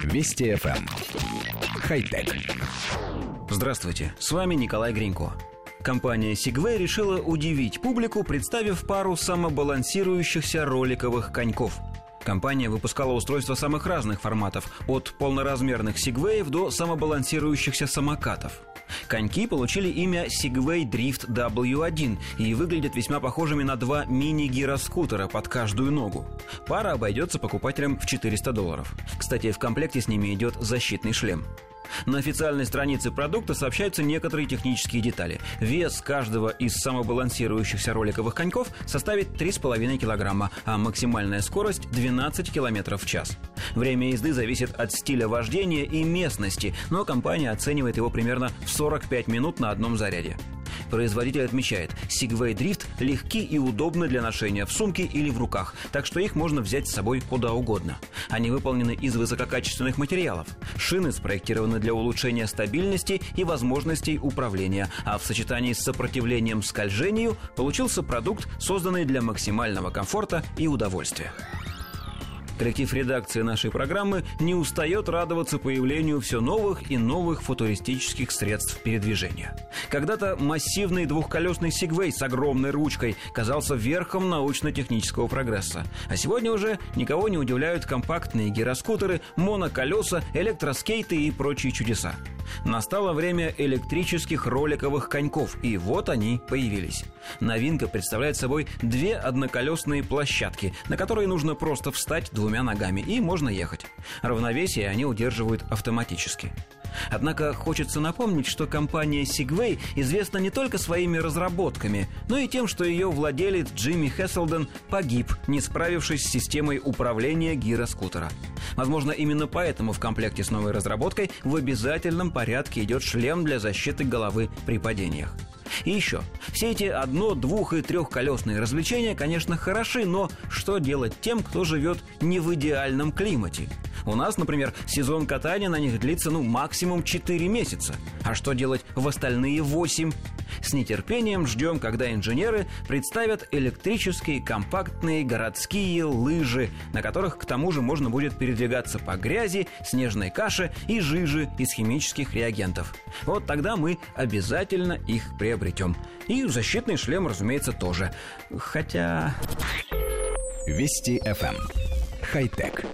Вести FM. Эм. Хай-тек. Здравствуйте, с вами Николай Гринько. Компания Segway решила удивить публику, представив пару самобалансирующихся роликовых коньков. Компания выпускала устройства самых разных форматов, от полноразмерных Segway до самобалансирующихся самокатов – Коньки получили имя Segway Drift W1 и выглядят весьма похожими на два мини-гироскутера под каждую ногу. Пара обойдется покупателям в 400 долларов. Кстати, в комплекте с ними идет защитный шлем. На официальной странице продукта сообщаются некоторые технические детали. Вес каждого из самобалансирующихся роликовых коньков составит 3,5 килограмма, а максимальная скорость 12 километров в час. Время езды зависит от стиля вождения и местности, но компания оценивает его примерно в 45 минут на одном заряде. Производитель отмечает, Segway Drift легки и удобны для ношения в сумке или в руках, так что их можно взять с собой куда угодно. Они выполнены из высококачественных материалов. Шины спроектированы для улучшения стабильности и возможностей управления, а в сочетании с сопротивлением скольжению получился продукт, созданный для максимального комфорта и удовольствия. Коллектив редакции нашей программы не устает радоваться появлению все новых и новых футуристических средств передвижения. Когда-то массивный двухколесный Сигвей с огромной ручкой казался верхом научно-технического прогресса. А сегодня уже никого не удивляют компактные гироскутеры, моноколеса, электроскейты и прочие чудеса. Настало время электрических роликовых коньков, и вот они появились. Новинка представляет собой две одноколесные площадки, на которые нужно просто встать двумя ногами, и можно ехать. Равновесие они удерживают автоматически. Однако хочется напомнить, что компания Segway известна не только своими разработками, но и тем, что ее владелец Джимми Хесселден погиб, не справившись с системой управления гироскутера. Возможно, именно поэтому в комплекте с новой разработкой в обязательном порядке идет шлем для защиты головы при падениях. И еще, все эти одно-, двух- и трехколесные развлечения, конечно, хороши, но что делать тем, кто живет не в идеальном климате? У нас, например, сезон катания на них длится, ну, максимум 4 месяца. А что делать в остальные 8? С нетерпением ждем, когда инженеры представят электрические компактные городские лыжи, на которых к тому же можно будет передвигаться по грязи, снежной каше и жиже из химических реагентов. Вот тогда мы обязательно их приобретем. И защитный шлем, разумеется, тоже. Хотя... Вести FM. Эм. Хай-тек.